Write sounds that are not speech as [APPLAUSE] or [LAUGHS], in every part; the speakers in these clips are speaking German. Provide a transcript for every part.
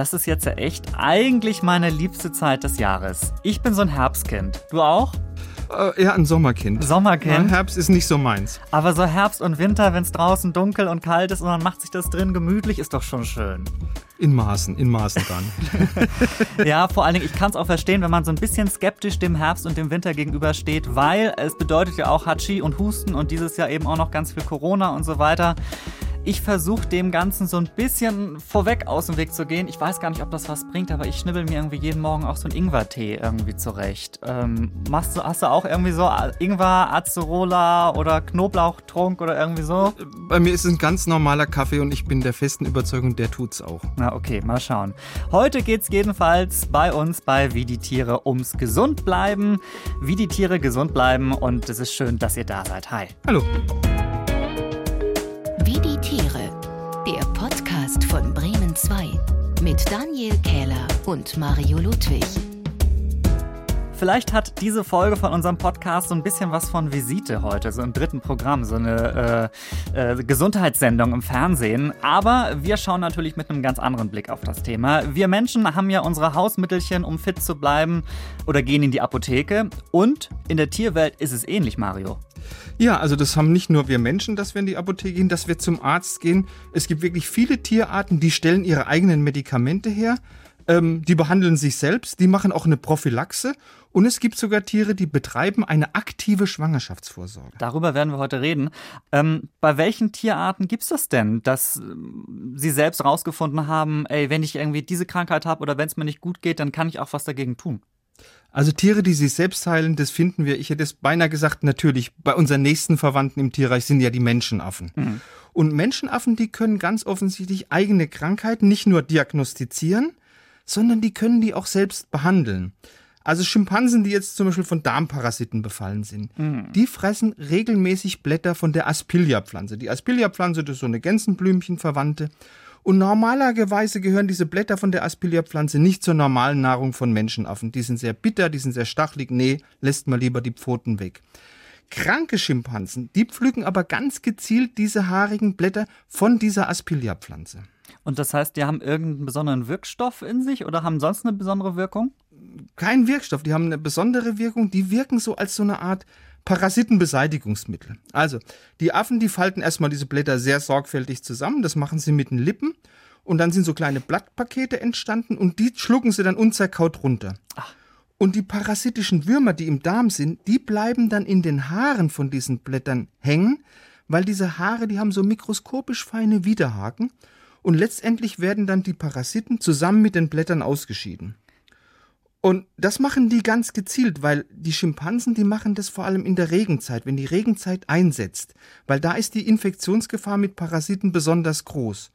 das ist jetzt ja echt eigentlich meine liebste Zeit des Jahres. Ich bin so ein Herbstkind. Du auch? Äh, eher ein Sommerkind. Sommerkind. Ja, Herbst ist nicht so meins. Aber so Herbst und Winter, wenn es draußen dunkel und kalt ist und man macht sich das drin gemütlich, ist doch schon schön. In Maßen, in Maßen dann. [LAUGHS] ja, vor allen Dingen, ich kann es auch verstehen, wenn man so ein bisschen skeptisch dem Herbst und dem Winter gegenübersteht, weil es bedeutet ja auch Hatschi und Husten und dieses Jahr eben auch noch ganz viel Corona und so weiter. Ich versuche dem Ganzen so ein bisschen vorweg aus dem Weg zu gehen. Ich weiß gar nicht, ob das was bringt, aber ich schnibbel mir irgendwie jeden Morgen auch so einen Ingwertee irgendwie zurecht. Ähm, machst du, hast du auch irgendwie so Ingwer, Acerola oder Knoblauchtrunk oder irgendwie so? Bei mir ist es ein ganz normaler Kaffee und ich bin der festen Überzeugung, der tut's auch. Na okay, mal schauen. Heute geht's jedenfalls bei uns bei Wie die Tiere ums gesund bleiben. Wie die Tiere gesund bleiben und es ist schön, dass ihr da seid. Hi. Hallo. Die Tiere. Der Podcast von Bremen 2 mit Daniel Kähler und Mario Ludwig. Vielleicht hat diese Folge von unserem Podcast so ein bisschen was von Visite heute, so im dritten Programm, so eine äh, äh, Gesundheitssendung im Fernsehen. Aber wir schauen natürlich mit einem ganz anderen Blick auf das Thema. Wir Menschen haben ja unsere Hausmittelchen, um fit zu bleiben, oder gehen in die Apotheke. Und in der Tierwelt ist es ähnlich, Mario. Ja, also das haben nicht nur wir Menschen, dass wir in die Apotheke gehen, dass wir zum Arzt gehen. Es gibt wirklich viele Tierarten, die stellen ihre eigenen Medikamente her, ähm, die behandeln sich selbst, die machen auch eine Prophylaxe und es gibt sogar Tiere, die betreiben eine aktive Schwangerschaftsvorsorge. Darüber werden wir heute reden. Ähm, bei welchen Tierarten gibt es das denn, dass ähm, Sie selbst rausgefunden haben, ey, wenn ich irgendwie diese Krankheit habe oder wenn es mir nicht gut geht, dann kann ich auch was dagegen tun? Also Tiere, die sich selbst heilen, das finden wir, ich hätte es beinahe gesagt, natürlich, bei unseren nächsten Verwandten im Tierreich sind ja die Menschenaffen. Mhm. Und Menschenaffen, die können ganz offensichtlich eigene Krankheiten nicht nur diagnostizieren, sondern die können die auch selbst behandeln. Also Schimpansen, die jetzt zum Beispiel von Darmparasiten befallen sind, mhm. die fressen regelmäßig Blätter von der Aspilia-Pflanze. Die Aspilia-Pflanze, das ist so eine Gänsenblümchenverwandte. Und normalerweise gehören diese Blätter von der Aspilia-Pflanze nicht zur normalen Nahrung von Menschenaffen. Die sind sehr bitter, die sind sehr stachelig. Nee, lässt mal lieber die Pfoten weg. Kranke Schimpansen, die pflücken aber ganz gezielt diese haarigen Blätter von dieser Aspilia-Pflanze. Und das heißt, die haben irgendeinen besonderen Wirkstoff in sich oder haben sonst eine besondere Wirkung? Kein Wirkstoff, die haben eine besondere Wirkung. Die wirken so als so eine Art Parasitenbeseitigungsmittel. Also, die Affen, die falten erstmal diese Blätter sehr sorgfältig zusammen. Das machen sie mit den Lippen. Und dann sind so kleine Blattpakete entstanden und die schlucken sie dann unzerkaut runter. Ach. Und die parasitischen Würmer, die im Darm sind, die bleiben dann in den Haaren von diesen Blättern hängen, weil diese Haare, die haben so mikroskopisch feine Widerhaken und letztendlich werden dann die Parasiten zusammen mit den Blättern ausgeschieden. Und das machen die ganz gezielt, weil die Schimpansen, die machen das vor allem in der Regenzeit, wenn die Regenzeit einsetzt, weil da ist die Infektionsgefahr mit Parasiten besonders groß.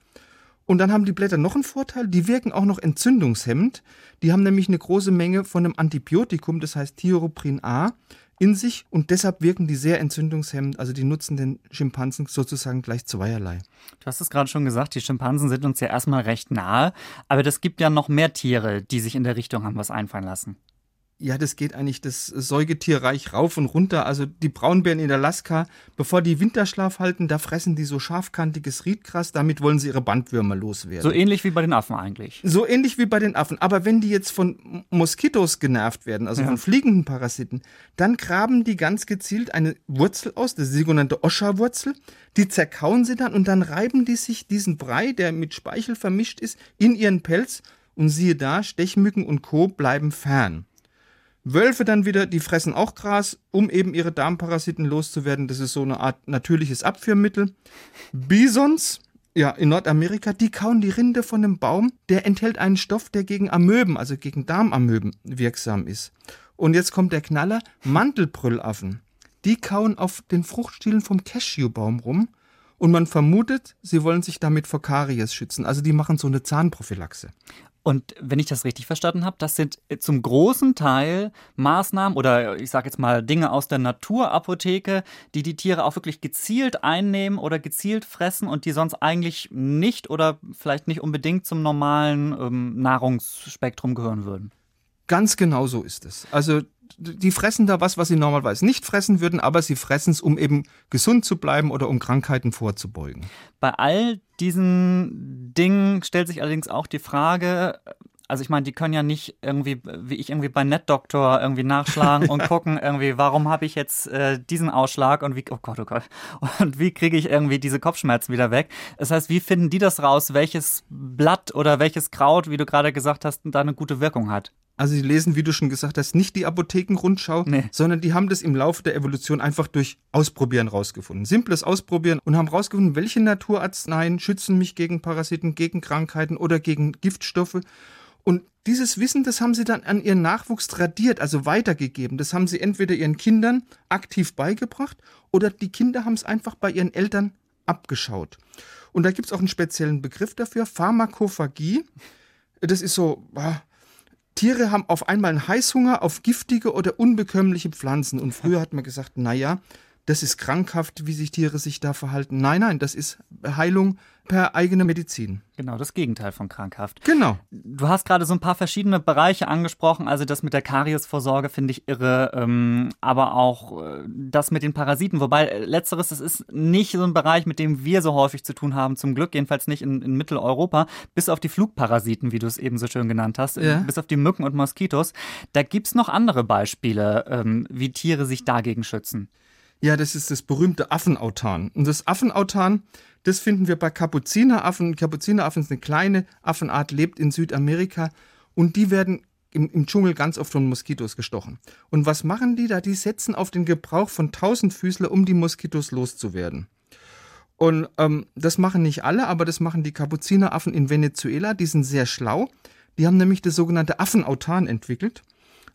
Und dann haben die Blätter noch einen Vorteil, die wirken auch noch entzündungshemmend. Die haben nämlich eine große Menge von einem Antibiotikum, das heißt Thioroprin A, in sich und deshalb wirken die sehr entzündungshemmend. Also die nutzen den Schimpansen sozusagen gleich zweierlei. Du hast es gerade schon gesagt, die Schimpansen sind uns ja erstmal recht nahe, aber das gibt ja noch mehr Tiere, die sich in der Richtung haben was einfallen lassen. Ja, das geht eigentlich das Säugetierreich rauf und runter. Also die Braunbären in Alaska, bevor die Winterschlaf halten, da fressen die so scharfkantiges Riedgras, damit wollen sie ihre Bandwürmer loswerden. So ähnlich wie bei den Affen eigentlich. So ähnlich wie bei den Affen. Aber wenn die jetzt von Moskitos genervt werden, also ja. von fliegenden Parasiten, dann graben die ganz gezielt eine Wurzel aus, das sogenannte Oscha-Wurzel. Die zerkauen sie dann und dann reiben die sich diesen Brei, der mit Speichel vermischt ist, in ihren Pelz und siehe da, Stechmücken und Co. bleiben fern. Wölfe dann wieder, die fressen auch Gras, um eben ihre Darmparasiten loszuwerden. Das ist so eine Art natürliches Abführmittel. Bisons, ja, in Nordamerika, die kauen die Rinde von einem Baum, der enthält einen Stoff, der gegen Amöben, also gegen Darmamöben wirksam ist. Und jetzt kommt der Knaller, Mantelbrüllaffen. Die kauen auf den Fruchtstielen vom Cashewbaum rum und man vermutet, sie wollen sich damit vor Karies schützen. Also die machen so eine Zahnprophylaxe. Und wenn ich das richtig verstanden habe, das sind zum großen Teil Maßnahmen oder ich sage jetzt mal Dinge aus der Naturapotheke, die die Tiere auch wirklich gezielt einnehmen oder gezielt fressen und die sonst eigentlich nicht oder vielleicht nicht unbedingt zum normalen ähm, Nahrungsspektrum gehören würden. Ganz genau so ist es. Also die fressen da was, was sie normalerweise nicht fressen würden, aber sie fressen es, um eben gesund zu bleiben oder um Krankheiten vorzubeugen. Bei all diesen Dingen stellt sich allerdings auch die Frage, also ich meine, die können ja nicht irgendwie, wie ich irgendwie bei NetDoctor irgendwie nachschlagen und [LAUGHS] gucken irgendwie, warum habe ich jetzt äh, diesen Ausschlag und wie, oh Gott, oh Gott, und wie kriege ich irgendwie diese Kopfschmerzen wieder weg? Das heißt, wie finden die das raus, welches Blatt oder welches Kraut, wie du gerade gesagt hast, da eine gute Wirkung hat? Also sie lesen, wie du schon gesagt hast, nicht die Apothekenrundschau, nee. sondern die haben das im Laufe der Evolution einfach durch Ausprobieren rausgefunden. Simples Ausprobieren und haben rausgefunden, welche Naturarzneien schützen mich gegen Parasiten, gegen Krankheiten oder gegen Giftstoffe. Und dieses Wissen, das haben sie dann an ihren Nachwuchs tradiert, also weitergegeben. Das haben sie entweder ihren Kindern aktiv beigebracht oder die Kinder haben es einfach bei ihren Eltern abgeschaut. Und da gibt es auch einen speziellen Begriff dafür, Pharmakophagie. Das ist so, ah, Tiere haben auf einmal einen Heißhunger auf giftige oder unbekömmliche Pflanzen. Und früher hat man gesagt, naja, das ist krankhaft, wie sich Tiere sich da verhalten. Nein, nein, das ist Heilung per eigene Medizin. Genau, das Gegenteil von krankhaft. Genau. Du hast gerade so ein paar verschiedene Bereiche angesprochen. Also das mit der Kariesvorsorge finde ich irre, ähm, aber auch äh, das mit den Parasiten. Wobei äh, letzteres, das ist nicht so ein Bereich, mit dem wir so häufig zu tun haben, zum Glück, jedenfalls nicht in, in Mitteleuropa, bis auf die Flugparasiten, wie du es eben so schön genannt hast, ja. bis auf die Mücken und Moskitos. Da gibt es noch andere Beispiele, ähm, wie Tiere sich dagegen schützen. Ja, das ist das berühmte Affenautan. Und das Affenautan, das finden wir bei Kapuzineraffen. Kapuzineraffen ist eine kleine Affenart, lebt in Südamerika und die werden im, im Dschungel ganz oft von Moskitos gestochen. Und was machen die da? Die setzen auf den Gebrauch von Tausendfüßler, um die Moskitos loszuwerden. Und ähm, das machen nicht alle, aber das machen die Kapuzineraffen in Venezuela. Die sind sehr schlau. Die haben nämlich das sogenannte Affenautan entwickelt.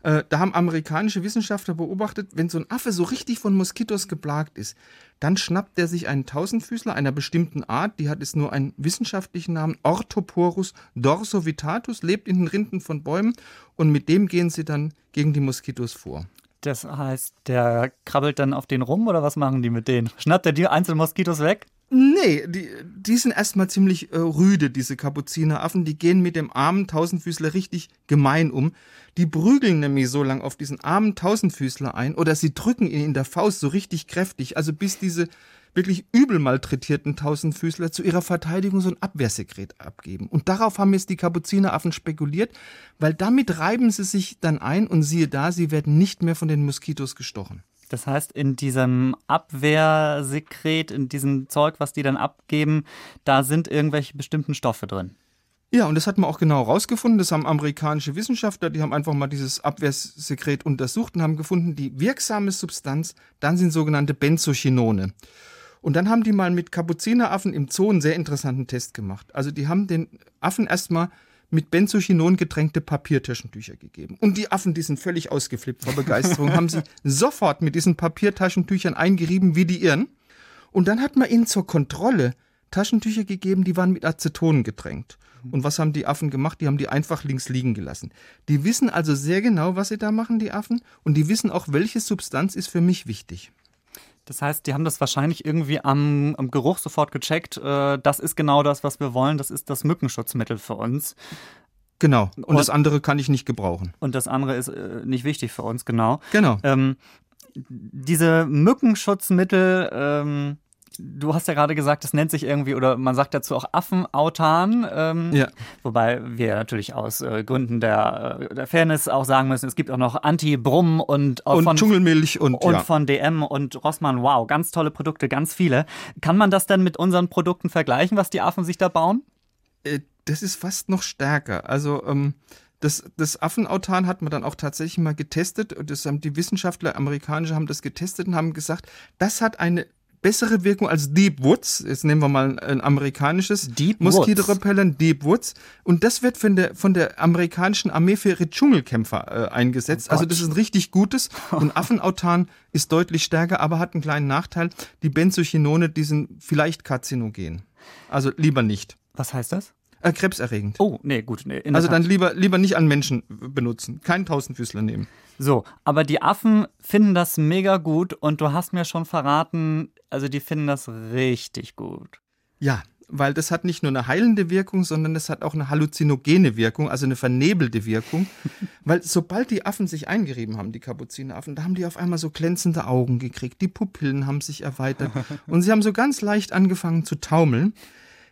Äh, da haben amerikanische Wissenschaftler beobachtet, wenn so ein Affe so richtig von Moskitos geplagt ist, dann schnappt er sich einen Tausendfüßler einer bestimmten Art, die hat es nur einen wissenschaftlichen Namen, Orthoporus dorsovitatus, lebt in den Rinden von Bäumen und mit dem gehen sie dann gegen die Moskitos vor. Das heißt, der krabbelt dann auf den rum oder was machen die mit denen? Schnappt er die einzelnen Moskitos weg? Nee, die, die sind erstmal ziemlich äh, rüde, diese Kapuzineraffen. Die gehen mit dem armen Tausendfüßler richtig gemein um. Die prügeln nämlich so lang auf diesen armen Tausendfüßler ein oder sie drücken ihn in der Faust so richtig kräftig, also bis diese wirklich übel malträtierten Tausendfüßler zu ihrer Verteidigung so ein Abwehrsekret abgeben. Und darauf haben jetzt die Kapuzineraffen spekuliert, weil damit reiben sie sich dann ein und siehe da, sie werden nicht mehr von den Moskitos gestochen. Das heißt, in diesem Abwehrsekret, in diesem Zeug, was die dann abgeben, da sind irgendwelche bestimmten Stoffe drin. Ja, und das hat man auch genau rausgefunden. Das haben amerikanische Wissenschaftler, die haben einfach mal dieses Abwehrsekret untersucht und haben gefunden, die wirksame Substanz, dann sind sogenannte Benzochinone. Und dann haben die mal mit Kapuzineraffen im Zoo einen sehr interessanten Test gemacht. Also die haben den Affen erstmal mit Benzochinon getränkte Papiertaschentücher gegeben. Und die Affen, die sind völlig ausgeflippt vor Begeisterung, haben sie [LAUGHS] sofort mit diesen Papiertaschentüchern eingerieben wie die Irren. Und dann hat man ihnen zur Kontrolle Taschentücher gegeben, die waren mit Aceton getränkt. Und was haben die Affen gemacht? Die haben die einfach links liegen gelassen. Die wissen also sehr genau, was sie da machen, die Affen. Und die wissen auch, welche Substanz ist für mich wichtig. Das heißt, die haben das wahrscheinlich irgendwie am, am Geruch sofort gecheckt. Äh, das ist genau das, was wir wollen. Das ist das Mückenschutzmittel für uns. Genau. Und, und das andere kann ich nicht gebrauchen. Und das andere ist äh, nicht wichtig für uns, genau. Genau. Ähm, diese Mückenschutzmittel, ähm, du hast ja gerade gesagt, das nennt sich irgendwie, oder man sagt dazu auch Affenautan. Ähm, ja. Wobei wir natürlich aus äh, Gründen der, äh, der Fairness auch sagen müssen, es gibt auch noch Anti-Brumm und, und von Dschungelmilch und, und ja. von DM und Rossmann. Wow, ganz tolle Produkte, ganz viele. Kann man das denn mit unseren Produkten vergleichen, was die Affen sich da bauen? Äh, das ist fast noch stärker. Also, ähm, das, das Affenautan hat man dann auch tatsächlich mal getestet. Und das haben die Wissenschaftler, amerikanische, haben das getestet und haben gesagt, das hat eine bessere Wirkung als Deep Woods. Jetzt nehmen wir mal ein amerikanisches Deep Moskitorepellent Deep Woods. Und das wird von der, von der amerikanischen Armee für ihre Dschungelkämpfer äh, eingesetzt. Oh also das ist ein richtig gutes. [LAUGHS] Und Affenautan ist deutlich stärker, aber hat einen kleinen Nachteil. Die Benzochinone, die sind vielleicht karzinogen. Also lieber nicht. Was heißt das? Äh, krebserregend. Oh, nee, gut. Nee, also dann lieber, lieber nicht an Menschen benutzen. Keinen Tausendfüßler nehmen. So, aber die Affen finden das mega gut und du hast mir schon verraten, also die finden das richtig gut. Ja, weil das hat nicht nur eine heilende Wirkung, sondern es hat auch eine halluzinogene Wirkung, also eine vernebelte Wirkung. [LAUGHS] weil sobald die Affen sich eingerieben haben, die Kapuzineraffen, da haben die auf einmal so glänzende Augen gekriegt, die Pupillen haben sich erweitert [LAUGHS] und sie haben so ganz leicht angefangen zu taumeln.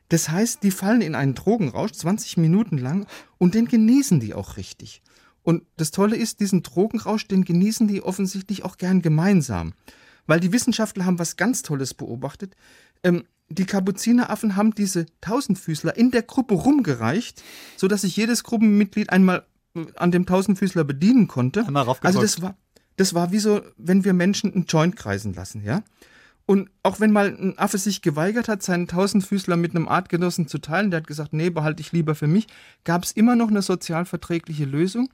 Das heißt, die fallen in einen Drogenrausch 20 Minuten lang und den genießen die auch richtig. Und das Tolle ist, diesen Drogenrausch, den genießen die offensichtlich auch gern gemeinsam. Weil die Wissenschaftler haben was ganz Tolles beobachtet. Ähm, die Kapuzineraffen haben diese Tausendfüßler in der Gruppe rumgereicht, sodass sich jedes Gruppenmitglied einmal äh, an dem Tausendfüßler bedienen konnte. Also das war, das war wie so, wenn wir Menschen einen Joint kreisen lassen, ja. Und auch wenn mal ein Affe sich geweigert hat, seinen Tausendfüßler mit einem Artgenossen zu teilen, der hat gesagt, nee, behalte ich lieber für mich, gab es immer noch eine sozial verträgliche Lösung.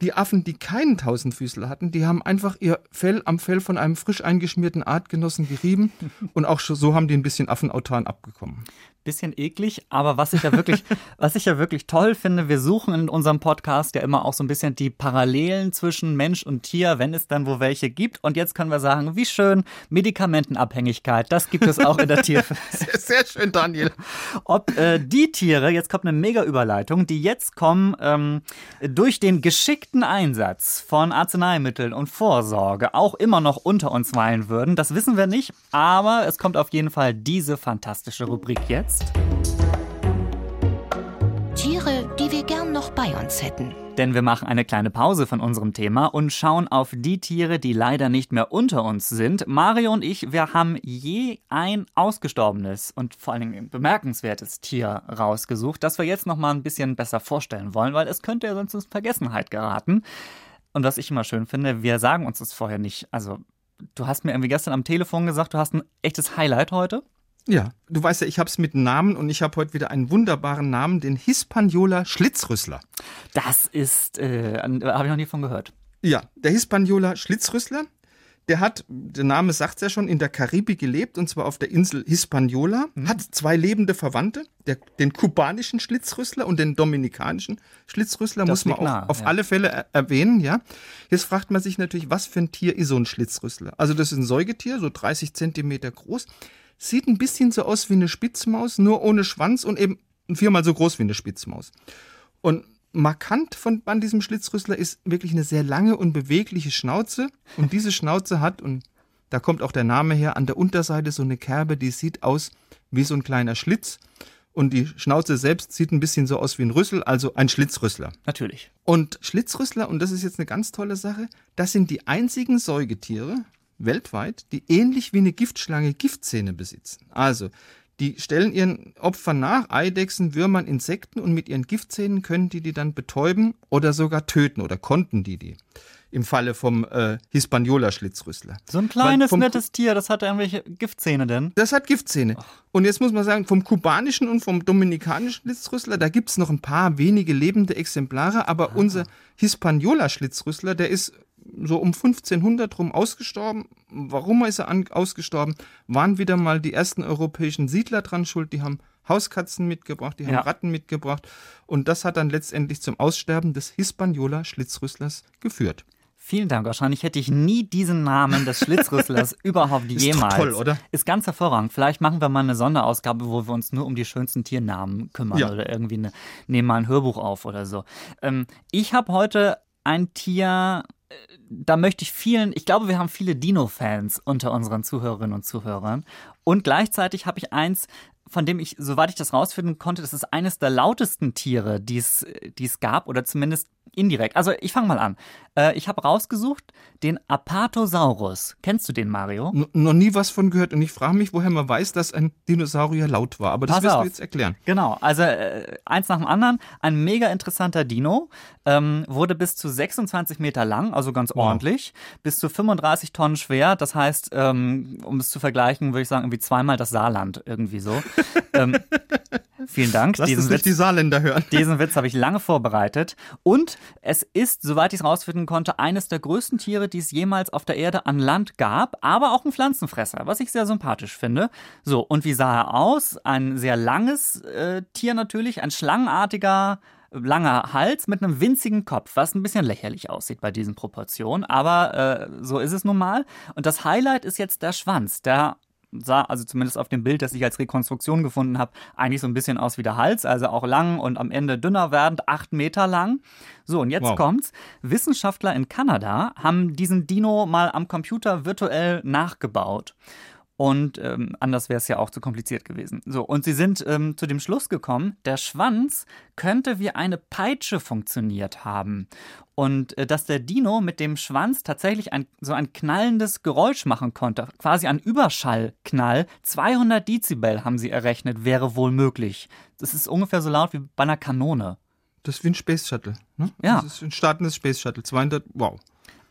Die Affen, die keinen Tausendfüßler hatten, die haben einfach ihr Fell am Fell von einem frisch eingeschmierten Artgenossen gerieben [LAUGHS] und auch so haben die ein bisschen Affenautan abgekommen bisschen eklig, aber was ich ja wirklich, [LAUGHS] was ich ja wirklich toll finde, wir suchen in unserem Podcast ja immer auch so ein bisschen die Parallelen zwischen Mensch und Tier, wenn es dann wo welche gibt. Und jetzt können wir sagen, wie schön, Medikamentenabhängigkeit, das gibt es auch in der [LAUGHS] Tierwelt. Sehr, sehr schön, Daniel. Ob äh, die Tiere, jetzt kommt eine mega Überleitung, die jetzt kommen, ähm, durch den geschickten Einsatz von Arzneimitteln und Vorsorge auch immer noch unter uns weilen würden, das wissen wir nicht, aber es kommt auf jeden Fall diese fantastische Rubrik jetzt jetzt? Tiere, die wir gern noch bei uns hätten. Denn wir machen eine kleine Pause von unserem Thema und schauen auf die Tiere, die leider nicht mehr unter uns sind. Mario und ich, wir haben je ein ausgestorbenes und vor allen Dingen bemerkenswertes Tier rausgesucht, das wir jetzt noch mal ein bisschen besser vorstellen wollen, weil es könnte ja sonst in Vergessenheit geraten. Und was ich immer schön finde, wir sagen uns das vorher nicht. Also, du hast mir irgendwie gestern am Telefon gesagt, du hast ein echtes Highlight heute. Ja, du weißt ja, ich habe es mit Namen und ich habe heute wieder einen wunderbaren Namen, den Hispaniola Schlitzrüssler. Das ist, äh, habe ich noch nie von gehört. Ja, der Hispaniola Schlitzrüssler, der hat, der Name sagt es ja schon, in der Karibik gelebt und zwar auf der Insel Hispaniola, mhm. hat zwei lebende Verwandte, der, den kubanischen Schlitzrüssler und den dominikanischen Schlitzrüssler, das muss man nah, auf, auf ja. alle Fälle er erwähnen, ja. Jetzt fragt man sich natürlich, was für ein Tier ist so ein Schlitzrüssler? Also das ist ein Säugetier, so 30 Zentimeter groß Sieht ein bisschen so aus wie eine Spitzmaus, nur ohne Schwanz und eben viermal so groß wie eine Spitzmaus. Und markant von an diesem Schlitzrüssler ist wirklich eine sehr lange und bewegliche Schnauze. Und diese Schnauze hat, und da kommt auch der Name her, an der Unterseite so eine Kerbe, die sieht aus wie so ein kleiner Schlitz. Und die Schnauze selbst sieht ein bisschen so aus wie ein Rüssel, also ein Schlitzrüssler. Natürlich. Und Schlitzrüssler, und das ist jetzt eine ganz tolle Sache, das sind die einzigen Säugetiere, weltweit, die ähnlich wie eine Giftschlange Giftzähne besitzen. Also, die stellen ihren Opfern nach, Eidechsen, Würmern, Insekten und mit ihren Giftzähnen können die die dann betäuben oder sogar töten oder konnten die die. Im Falle vom äh, Hispaniola-Schlitzrüssler. So ein kleines, vom, nettes Tier, das hat irgendwelche Giftzähne denn? Das hat Giftzähne. Ach. Und jetzt muss man sagen, vom kubanischen und vom dominikanischen Schlitzrüssler, da gibt es noch ein paar wenige lebende Exemplare, aber ah. unser Hispaniola-Schlitzrüssler, der ist so um 1500 rum ausgestorben. Warum ist er ausgestorben? Waren wieder mal die ersten europäischen Siedler dran schuld. Die haben Hauskatzen mitgebracht, die haben ja. Ratten mitgebracht. Und das hat dann letztendlich zum Aussterben des Hispaniola Schlitzrüsslers geführt. Vielen Dank. Wahrscheinlich hätte ich nie diesen Namen des Schlitzrüsslers [LAUGHS] überhaupt ist jemals. Ist toll, oder? Ist ganz hervorragend. Vielleicht machen wir mal eine Sonderausgabe, wo wir uns nur um die schönsten Tiernamen kümmern ja. oder irgendwie eine, nehmen mal ein Hörbuch auf oder so. Ähm, ich habe heute ein Tier, da möchte ich vielen, ich glaube, wir haben viele Dino-Fans unter unseren Zuhörerinnen und Zuhörern. Und gleichzeitig habe ich eins, von dem ich, soweit ich das rausfinden konnte, das ist eines der lautesten Tiere, die es gab, oder zumindest indirekt. Also ich fange mal an. Äh, ich habe rausgesucht den Apatosaurus. Kennst du den, Mario? N noch nie was von gehört und ich frage mich, woher man weiß, dass ein Dinosaurier laut war. Aber das Pass wirst auf. du jetzt erklären. Genau, also äh, eins nach dem anderen. Ein mega interessanter Dino. Ähm, wurde bis zu 26 Meter lang, also ganz wow. ordentlich. Bis zu 35 Tonnen schwer. Das heißt, ähm, um es zu vergleichen, würde ich sagen, irgendwie zweimal das Saarland irgendwie so. [LAUGHS] ähm, vielen Dank. Lass diesen Witz, die Saarländer hören. [LAUGHS] Diesen Witz habe ich lange vorbereitet. Und es ist, soweit ich es rausfinden konnte, eines der größten Tiere, die es jemals auf der Erde an Land gab, aber auch ein Pflanzenfresser, was ich sehr sympathisch finde. So, und wie sah er aus? Ein sehr langes äh, Tier natürlich, ein schlangenartiger langer Hals mit einem winzigen Kopf, was ein bisschen lächerlich aussieht bei diesen Proportionen, aber äh, so ist es nun mal. Und das Highlight ist jetzt der Schwanz. Der sah, also zumindest auf dem Bild, das ich als Rekonstruktion gefunden habe, eigentlich so ein bisschen aus wie der Hals, also auch lang und am Ende dünner werdend, acht Meter lang. So, und jetzt wow. kommt's. Wissenschaftler in Kanada haben diesen Dino mal am Computer virtuell nachgebaut. Und ähm, anders wäre es ja auch zu kompliziert gewesen. So, und sie sind ähm, zu dem Schluss gekommen, der Schwanz könnte wie eine Peitsche funktioniert haben. Und äh, dass der Dino mit dem Schwanz tatsächlich ein, so ein knallendes Geräusch machen konnte, quasi ein Überschallknall. 200 Dezibel haben sie errechnet, wäre wohl möglich. Das ist ungefähr so laut wie bei einer Kanone. Das ist wie ein Space Shuttle. Ne? Ja. Das ist ein startendes Space Shuttle. 200, wow.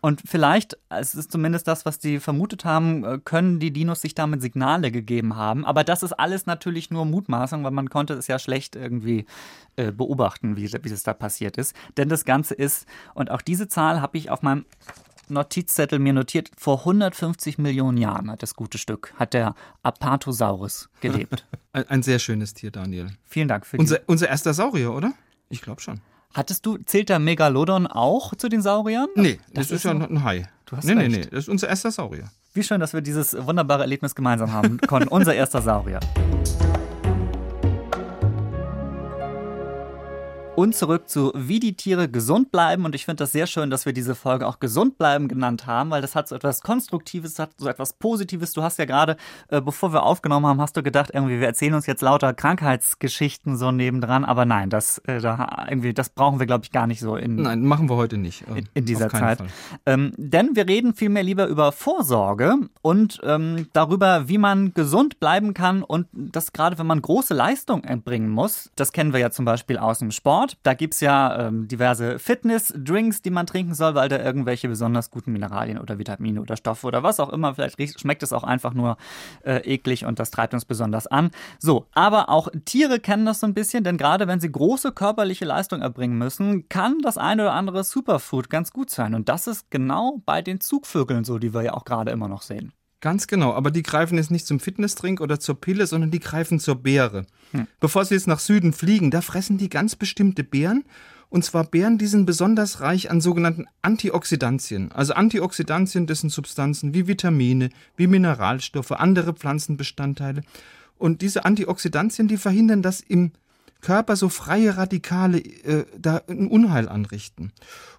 Und vielleicht, es ist zumindest das, was die vermutet haben, äh, können die Dinos sich damit Signale gegeben haben. Aber das ist alles natürlich nur Mutmaßung, weil man konnte es ja schlecht irgendwie äh, beobachten, wie, wie es da passiert ist. Denn das Ganze ist, und auch diese Zahl habe ich auf meinem Notizzettel mir notiert, vor 150 Millionen Jahren hat das gute Stück, hat der Apatosaurus gelebt. [LAUGHS] Ein sehr schönes Tier, Daniel. Vielen Dank für unser, unser erster Saurier, oder? Ich glaube schon. Hattest du, zählt der Megalodon auch zu den Sauriern? Nee, das, das ist, ja ein Hai. Du hast nee, recht. nee, nee, das ist unser erster Saurier. Wie schön, dass wir dieses wunderbare Erlebnis gemeinsam haben konnten. unser erster Saurier. Und zurück zu Wie die Tiere gesund bleiben. Und ich finde das sehr schön, dass wir diese Folge auch gesund bleiben genannt haben, weil das hat so etwas Konstruktives, hat so etwas Positives. Du hast ja gerade, äh, bevor wir aufgenommen haben, hast du gedacht, irgendwie, wir erzählen uns jetzt lauter Krankheitsgeschichten so nebendran. Aber nein, das, äh, da, irgendwie, das brauchen wir, glaube ich, gar nicht so in. Nein, machen wir heute nicht. Äh, in, in, dieser Zeit. Ähm, denn wir reden vielmehr lieber über Vorsorge und ähm, darüber, wie man gesund bleiben kann und das gerade, wenn man große Leistung erbringen muss. Das kennen wir ja zum Beispiel aus dem Sport. Sport. Da gibt es ja ähm, diverse Fitness-Drinks, die man trinken soll, weil da irgendwelche besonders guten Mineralien oder Vitamine oder Stoffe oder was auch immer, vielleicht schmeckt es auch einfach nur äh, eklig und das treibt uns besonders an. So, aber auch Tiere kennen das so ein bisschen, denn gerade wenn sie große körperliche Leistung erbringen müssen, kann das eine oder andere Superfood ganz gut sein. Und das ist genau bei den Zugvögeln so, die wir ja auch gerade immer noch sehen. Ganz genau, aber die greifen jetzt nicht zum Fitnessdrink oder zur Pille, sondern die greifen zur Beere. Hm. Bevor sie jetzt nach Süden fliegen, da fressen die ganz bestimmte Beeren. Und zwar Beeren, die sind besonders reich an sogenannten Antioxidantien. Also Antioxidantien, das sind Substanzen wie Vitamine, wie Mineralstoffe, andere Pflanzenbestandteile. Und diese Antioxidantien, die verhindern, dass im Körper so freie Radikale äh, da ein Unheil anrichten.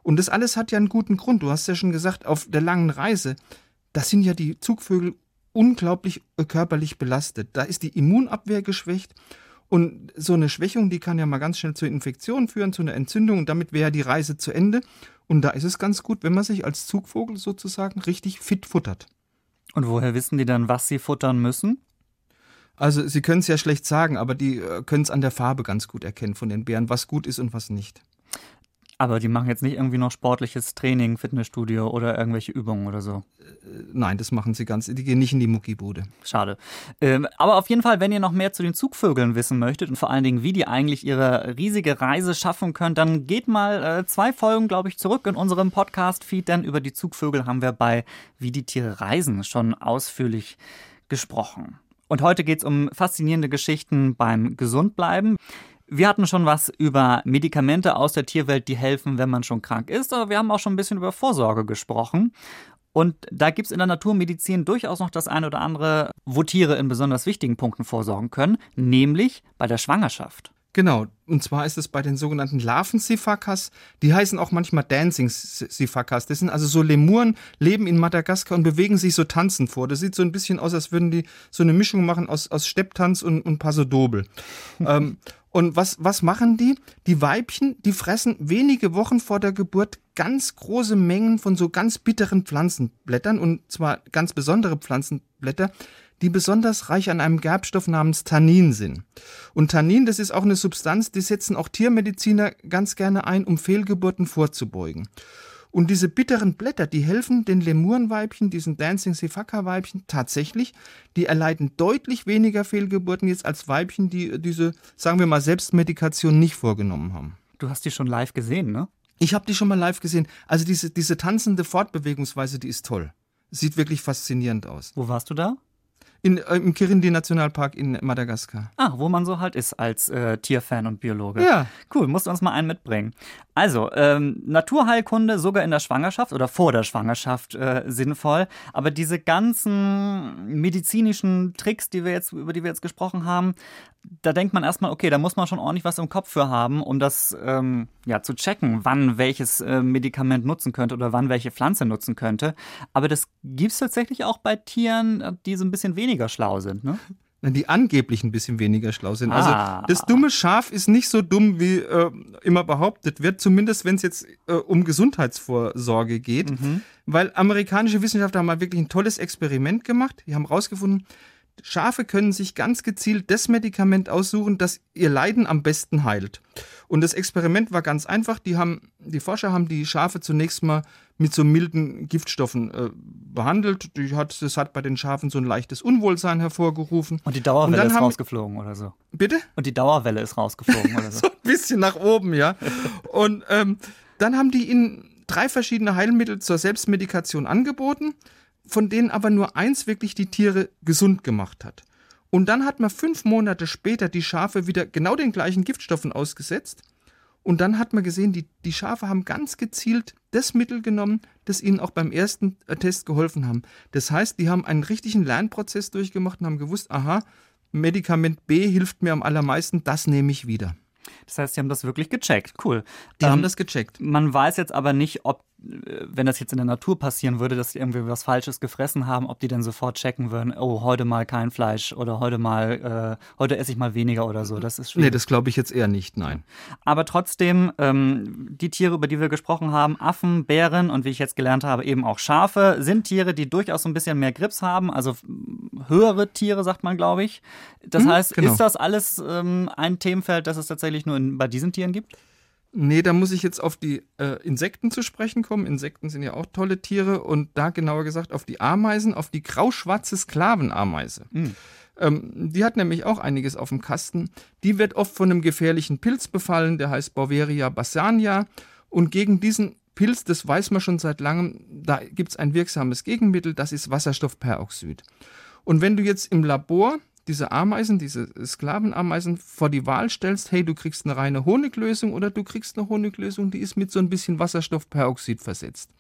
Und das alles hat ja einen guten Grund. Du hast ja schon gesagt, auf der langen Reise das sind ja die Zugvögel unglaublich äh, körperlich belastet. Da ist die Immunabwehr geschwächt und so eine Schwächung, die kann ja mal ganz schnell zu Infektionen führen, zu einer Entzündung und damit wäre ja die Reise zu Ende. Und da ist es ganz gut, wenn man sich als Zugvogel sozusagen richtig fit futtert. Und woher wissen die dann, was sie futtern müssen? Also sie können es ja schlecht sagen, aber die äh, können es an der Farbe ganz gut erkennen von den Bären, was gut ist und was nicht. Aber die machen jetzt nicht irgendwie noch sportliches Training, Fitnessstudio oder irgendwelche Übungen oder so. Äh, nein, das machen sie ganz. Die gehen nicht in die Muckibude. Schade. Ähm, aber auf jeden Fall, wenn ihr noch mehr zu den Zugvögeln wissen möchtet und vor allen Dingen, wie die eigentlich ihre riesige Reise schaffen können, dann geht mal äh, zwei Folgen, glaube ich, zurück in unserem Podcast-Feed, denn über die Zugvögel haben wir bei Wie die Tiere reisen schon ausführlich gesprochen. Und heute geht es um faszinierende Geschichten beim Gesundbleiben. Wir hatten schon was über Medikamente aus der Tierwelt, die helfen, wenn man schon krank ist, aber wir haben auch schon ein bisschen über Vorsorge gesprochen. Und da gibt es in der Naturmedizin durchaus noch das eine oder andere, wo Tiere in besonders wichtigen Punkten vorsorgen können, nämlich bei der Schwangerschaft. Genau, und zwar ist es bei den sogenannten Larven-Sifakas, die heißen auch manchmal Dancing-Sifakas. Das sind also so Lemuren, leben in Madagaskar und bewegen sich so tanzend vor. Das sieht so ein bisschen aus, als würden die so eine Mischung machen aus, aus Stepptanz und, und Paso Doble. [LAUGHS] ähm, und was, was machen die? Die Weibchen, die fressen wenige Wochen vor der Geburt ganz große Mengen von so ganz bitteren Pflanzenblättern und zwar ganz besondere Pflanzenblätter, die besonders reich an einem Gerbstoff namens Tannin sind. Und Tannin, das ist auch eine Substanz, die setzen auch Tiermediziner ganz gerne ein, um Fehlgeburten vorzubeugen. Und diese bitteren Blätter, die helfen den Lemurenweibchen, diesen Dancing Sifaka-Weibchen tatsächlich, die erleiden deutlich weniger Fehlgeburten jetzt als Weibchen, die diese, sagen wir mal, Selbstmedikation nicht vorgenommen haben. Du hast die schon live gesehen, ne? Ich habe die schon mal live gesehen. Also diese, diese tanzende Fortbewegungsweise, die ist toll. Sieht wirklich faszinierend aus. Wo warst du da? In, äh, Im Kirindi-Nationalpark in Madagaskar. Ah, wo man so halt ist als äh, Tierfan und Biologe. Ja. Cool, musst du uns mal einen mitbringen. Also, ähm, Naturheilkunde sogar in der Schwangerschaft oder vor der Schwangerschaft äh, sinnvoll. Aber diese ganzen medizinischen Tricks, die wir jetzt, über die wir jetzt gesprochen haben, da denkt man erstmal, okay, da muss man schon ordentlich was im Kopf für haben, um das ähm, ja, zu checken, wann welches äh, Medikament nutzen könnte oder wann welche Pflanze nutzen könnte. Aber das gibt es tatsächlich auch bei Tieren, die so ein bisschen weniger schlau sind, ne? die angeblich ein bisschen weniger schlau sind. Also Ah. das dumme Schaf ist nicht so dumm, wie äh, immer behauptet wird, zumindest wenn es jetzt äh, um Gesundheitsvorsorge geht. Weil amerikanische Wissenschaftler haben mal wirklich ein tolles Experiment gemacht. Die haben rausgefunden, Schafe können sich ganz gezielt das Medikament aussuchen, das ihr Leiden am besten heilt. Und das Experiment war ganz einfach. Die, haben, die Forscher haben die Schafe zunächst mal mit so milden Giftstoffen äh, behandelt. Die hat, das hat bei den Schafen so ein leichtes Unwohlsein hervorgerufen. Und die Dauerwelle dann ist haben- rausgeflogen oder so. Bitte? Und die Dauerwelle ist rausgeflogen oder so. [LAUGHS] so ein bisschen nach oben, ja. Und ähm, dann haben die ihnen drei verschiedene Heilmittel zur Selbstmedikation angeboten, von denen aber nur eins wirklich die Tiere gesund gemacht hat. Und dann hat man fünf Monate später die Schafe wieder genau den gleichen Giftstoffen ausgesetzt. Und dann hat man gesehen, die, die Schafe haben ganz gezielt das Mittel genommen, das ihnen auch beim ersten äh, Test geholfen haben. Das heißt, die haben einen richtigen Lernprozess durchgemacht und haben gewusst, aha, Medikament B hilft mir am allermeisten, das nehme ich wieder. Das heißt, die haben das wirklich gecheckt. Cool. Die Ähm, haben das gecheckt. Man weiß jetzt aber nicht, ob, wenn das jetzt in der Natur passieren würde, dass die irgendwie was Falsches gefressen haben, ob die dann sofort checken würden, oh, heute mal kein Fleisch oder heute mal, äh, heute esse ich mal weniger oder so. Das ist Nee, schwierig. das glaube ich jetzt eher nicht, nein. aber trotzdem, ähm, die Tiere, über die wir gesprochen haben, Affen, Bären und wie ich jetzt gelernt habe, eben auch Schafe, sind Tiere, die durchaus so ein bisschen mehr Grips haben, also höhere Tiere, sagt man, glaube ich. Das Mhm, heißt, genau. ist das alles ähm, ein Themenfeld, das es tatsächlich nur in, bei diesen Tieren gibt? Nee, da muss ich jetzt auf die äh, Insekten zu sprechen kommen. Insekten sind ja auch tolle Tiere und da genauer gesagt auf die Ameisen, auf die grauschwarze Sklavenameise. Ähm, die hat nämlich auch einiges auf dem Kasten. Die wird oft von einem gefährlichen Pilz befallen, der heißt Boveria bassania. Und gegen diesen Pilz, das weiß man schon seit langem, da gibt es ein wirksames Gegenmittel, das ist Wasserstoffperoxid. Und wenn du jetzt im Labor diese Ameisen, diese Sklavenameisen vor die Wahl stellst, hey, du kriegst eine reine Honiglösung oder du kriegst eine Honiglösung, die ist mit so ein bisschen Wasserstoffperoxid versetzt.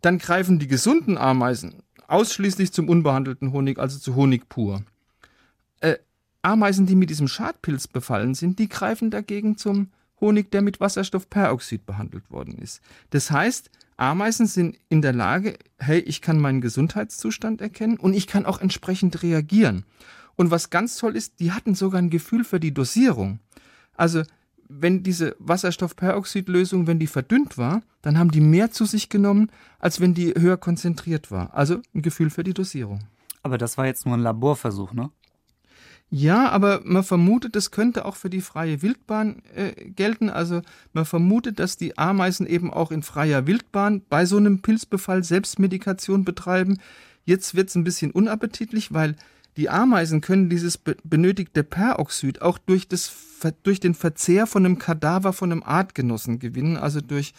Dann greifen die gesunden Ameisen ausschließlich zum unbehandelten Honig, also zu Honig pur. Äh, Ameisen, die mit diesem Schadpilz befallen sind, die greifen dagegen zum Honig, der mit Wasserstoffperoxid behandelt worden ist. Das heißt, Ameisen sind in der Lage, hey, ich kann meinen Gesundheitszustand erkennen und ich kann auch entsprechend reagieren. Und was ganz toll ist, die hatten sogar ein Gefühl für die Dosierung. Also, wenn diese Wasserstoffperoxidlösung, wenn die verdünnt war, dann haben die mehr zu sich genommen, als wenn die höher konzentriert war. Also ein Gefühl für die Dosierung. Aber das war jetzt nur ein Laborversuch, ne? Ja, aber man vermutet, das könnte auch für die freie Wildbahn äh, gelten. Also man vermutet, dass die Ameisen eben auch in freier Wildbahn bei so einem Pilzbefall Selbstmedikation betreiben. Jetzt wird's ein bisschen unappetitlich, weil die Ameisen können dieses be benötigte Peroxid auch durch, das, durch den Verzehr von einem Kadaver von einem Artgenossen gewinnen, also durch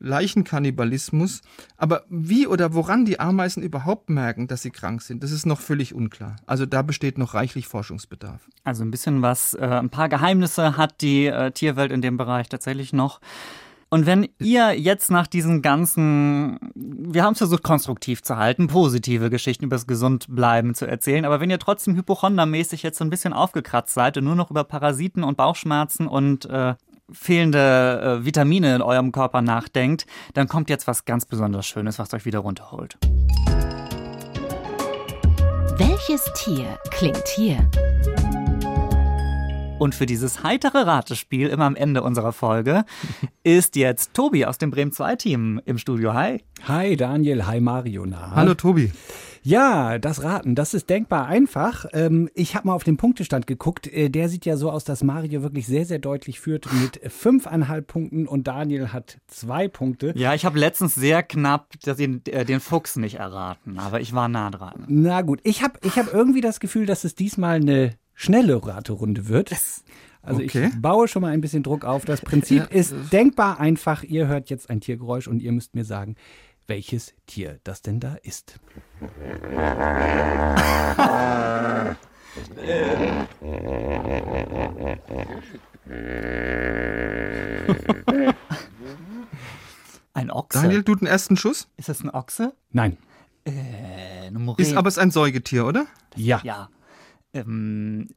Leichenkannibalismus. Aber wie oder woran die Ameisen überhaupt merken, dass sie krank sind, das ist noch völlig unklar. Also da besteht noch reichlich Forschungsbedarf. Also ein bisschen was, äh, ein paar Geheimnisse hat die äh, Tierwelt in dem Bereich tatsächlich noch. Und wenn ihr jetzt nach diesen ganzen, wir haben es versucht konstruktiv zu halten, positive Geschichten über das Gesundbleiben zu erzählen, aber wenn ihr trotzdem hypochondermäßig jetzt so ein bisschen aufgekratzt seid und nur noch über Parasiten und Bauchschmerzen und äh, fehlende äh, Vitamine in eurem Körper nachdenkt, dann kommt jetzt was ganz besonders Schönes, was euch wieder runterholt. Welches Tier klingt hier? Und für dieses heitere Ratespiel immer am Ende unserer Folge [LAUGHS] ist jetzt Tobi aus dem Bremen 2 Team im Studio. Hi. Hi Daniel, hi Mario. Na? Hallo Tobi. Ja, das Raten, das ist denkbar einfach. Ähm, ich habe mal auf den Punktestand geguckt. Äh, der sieht ja so aus, dass Mario wirklich sehr, sehr deutlich führt mit fünfeinhalb Punkten und Daniel hat zwei Punkte. Ja, ich habe letztens sehr knapp den, äh, den Fuchs nicht erraten, aber ich war nah dran. Na gut, ich habe ich hab irgendwie das Gefühl, dass es diesmal eine schnelle Raterunde wird. Also Okay. ich baue schon mal ein bisschen Druck auf. Das Prinzip Ja, ist denkbar einfach. Ihr hört jetzt ein Tiergeräusch und ihr müsst mir sagen, welches Tier das denn da ist. [LAUGHS] Ein Ochse. Daniel, du den ersten Schuss? Ist das ein Ochse? Nein. Äh, eine. Ist aber es ein Säugetier, oder? Ja. Ja. Ähm,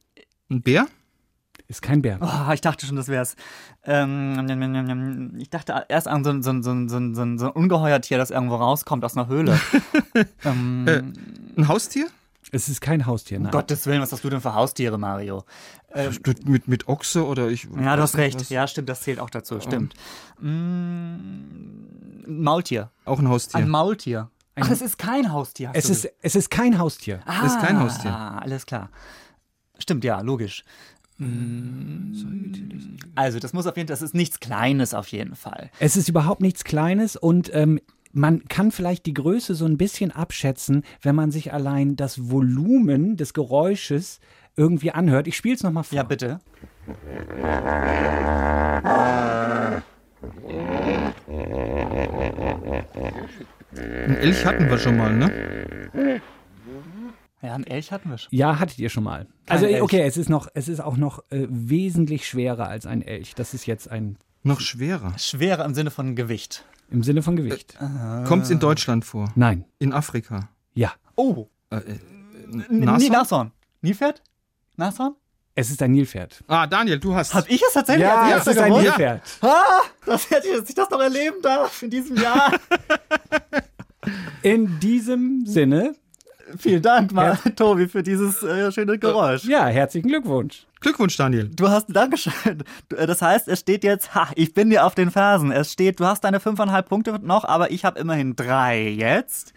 Ein Bär? Ist kein Bär. oh, ich dachte schon, das wär's. Ähm, ich dachte erst an so, ein- so, ein- so, ein- so, ein- so, ein- so ein Ungeheuertier, das irgendwo rauskommt aus einer Höhle. [LAUGHS] ähm, Äh, ein Haustier? Es ist kein Haustier, um nein. Gottes Willen, was hast du denn für Haustiere, Mario? Mit, mit, mit Ochse oder ich. Ja, du hast recht. was. Ja, stimmt, das zählt auch dazu. Stimmt. Mm, ein Maultier. Auch ein Haustier. Ein Maultier. Ach, es ist kein Haustier. Es ist, es ist kein Haustier. Ah, ist kein Haustier. alles klar. Stimmt, ja, logisch. Mm, Also, das muss auf jeden Fall, das ist nichts Kleines auf jeden Fall. Es ist überhaupt nichts Kleines und ähm, man kann vielleicht die Größe so ein bisschen abschätzen, wenn man sich allein das Volumen des Geräusches irgendwie anhört. Ich spiele es nochmal vor. Ja, bitte. [LAUGHS] Ein Elch hatten wir schon mal, ne? Ja, einen Elch hatten wir schon. Ja, hattet ihr schon mal. Also Elch. okay, es ist noch, es ist auch noch äh, wesentlich schwerer als ein Elch. Das ist jetzt ein Noch schwerer. Schwerer im Sinne von Gewicht. im Sinne von Gewicht. Kommt es in Deutschland vor? Nein. In Afrika? Ja. Oh, Äh, äh, Nashorn? Nashorn. Nilpferd? Nashorn? Es ist ein Nilpferd. Ah, Daniel, du hast. Hab ich es tatsächlich als es ist ein? Nilpferd. Ah, das hätte ich, dass ich das noch erleben darf in diesem Jahr. [LAUGHS] In diesem Sinne, Vielen Dank, mal, Tobi, für dieses äh, schöne Geräusch. ja, herzlichen Glückwunsch. Glückwunsch, Daniel. Du hast, Dankeschön. Äh, Das heißt, es steht jetzt, ha, ich bin dir auf den Fersen. Es steht, du hast deine fünfeinhalb Punkte noch, aber ich habe immerhin drei jetzt.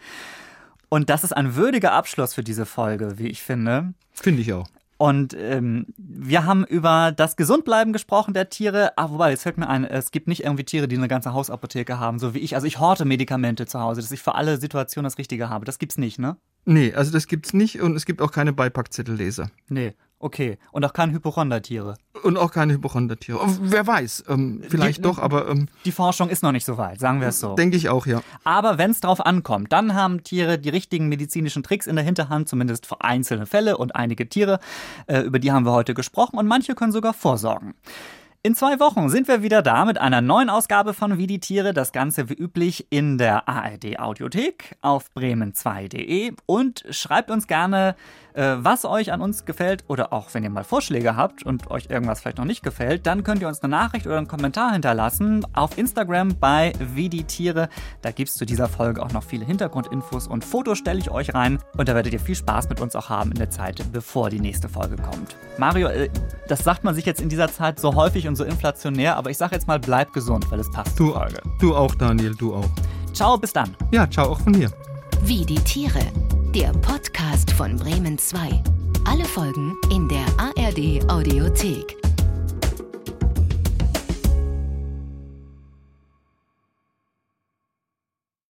Und das ist ein würdiger Abschluss für diese Folge, wie ich finde. Finde ich auch. Und ähm, wir haben über das Gesundbleiben gesprochen der Tiere. Ah, wobei, jetzt fällt mir ein, es gibt nicht irgendwie Tiere, die eine ganze Hausapotheke haben, so wie ich. Also ich horte Medikamente zu Hause, dass ich für alle Situationen das Richtige habe. Das gibt's nicht, ne? Nee, also das gibt's nicht und es gibt auch keine Beipackzettelleser. Nee, okay. Und auch keine Hypochondertiere. Und auch keine Hypochondertiere. Oh, Wer weiß, ähm, vielleicht Die- doch, aber ähm, Die Forschung ist noch nicht so weit, sagen wir es so. denke ich auch, ja. Aber wenn es drauf ankommt, dann haben Tiere die richtigen medizinischen Tricks in der Hinterhand, zumindest für einzelne Fälle und einige Tiere. Äh, über die haben wir heute gesprochen und manche können sogar vorsorgen. In zwei Wochen sind wir wieder da mit einer neuen Ausgabe von Wie die Tiere. Das Ganze wie üblich in der ARD Audiothek auf bremen2.de und schreibt uns gerne, äh, was euch an uns gefällt oder auch wenn ihr mal Vorschläge habt und euch irgendwas vielleicht noch nicht gefällt, dann könnt ihr uns eine Nachricht oder einen Kommentar hinterlassen auf Instagram bei Wie die Tiere. Da gibt's zu dieser Folge auch noch viele Hintergrundinfos und Fotos stelle ich euch rein und da werdet ihr viel Spaß mit uns auch haben in der Zeit, bevor die nächste Folge kommt. Mario, äh, das sagt man sich jetzt in dieser Zeit so häufig und so inflationär, aber ich sage jetzt mal, bleib gesund, weil es passt Du, Folge. du auch, Daniel, du auch. Ciao, bis dann. Ja, ciao auch von mir. Wie die Tiere. Der Podcast von Bremen 2. Alle Folgen in der ARD Audiothek.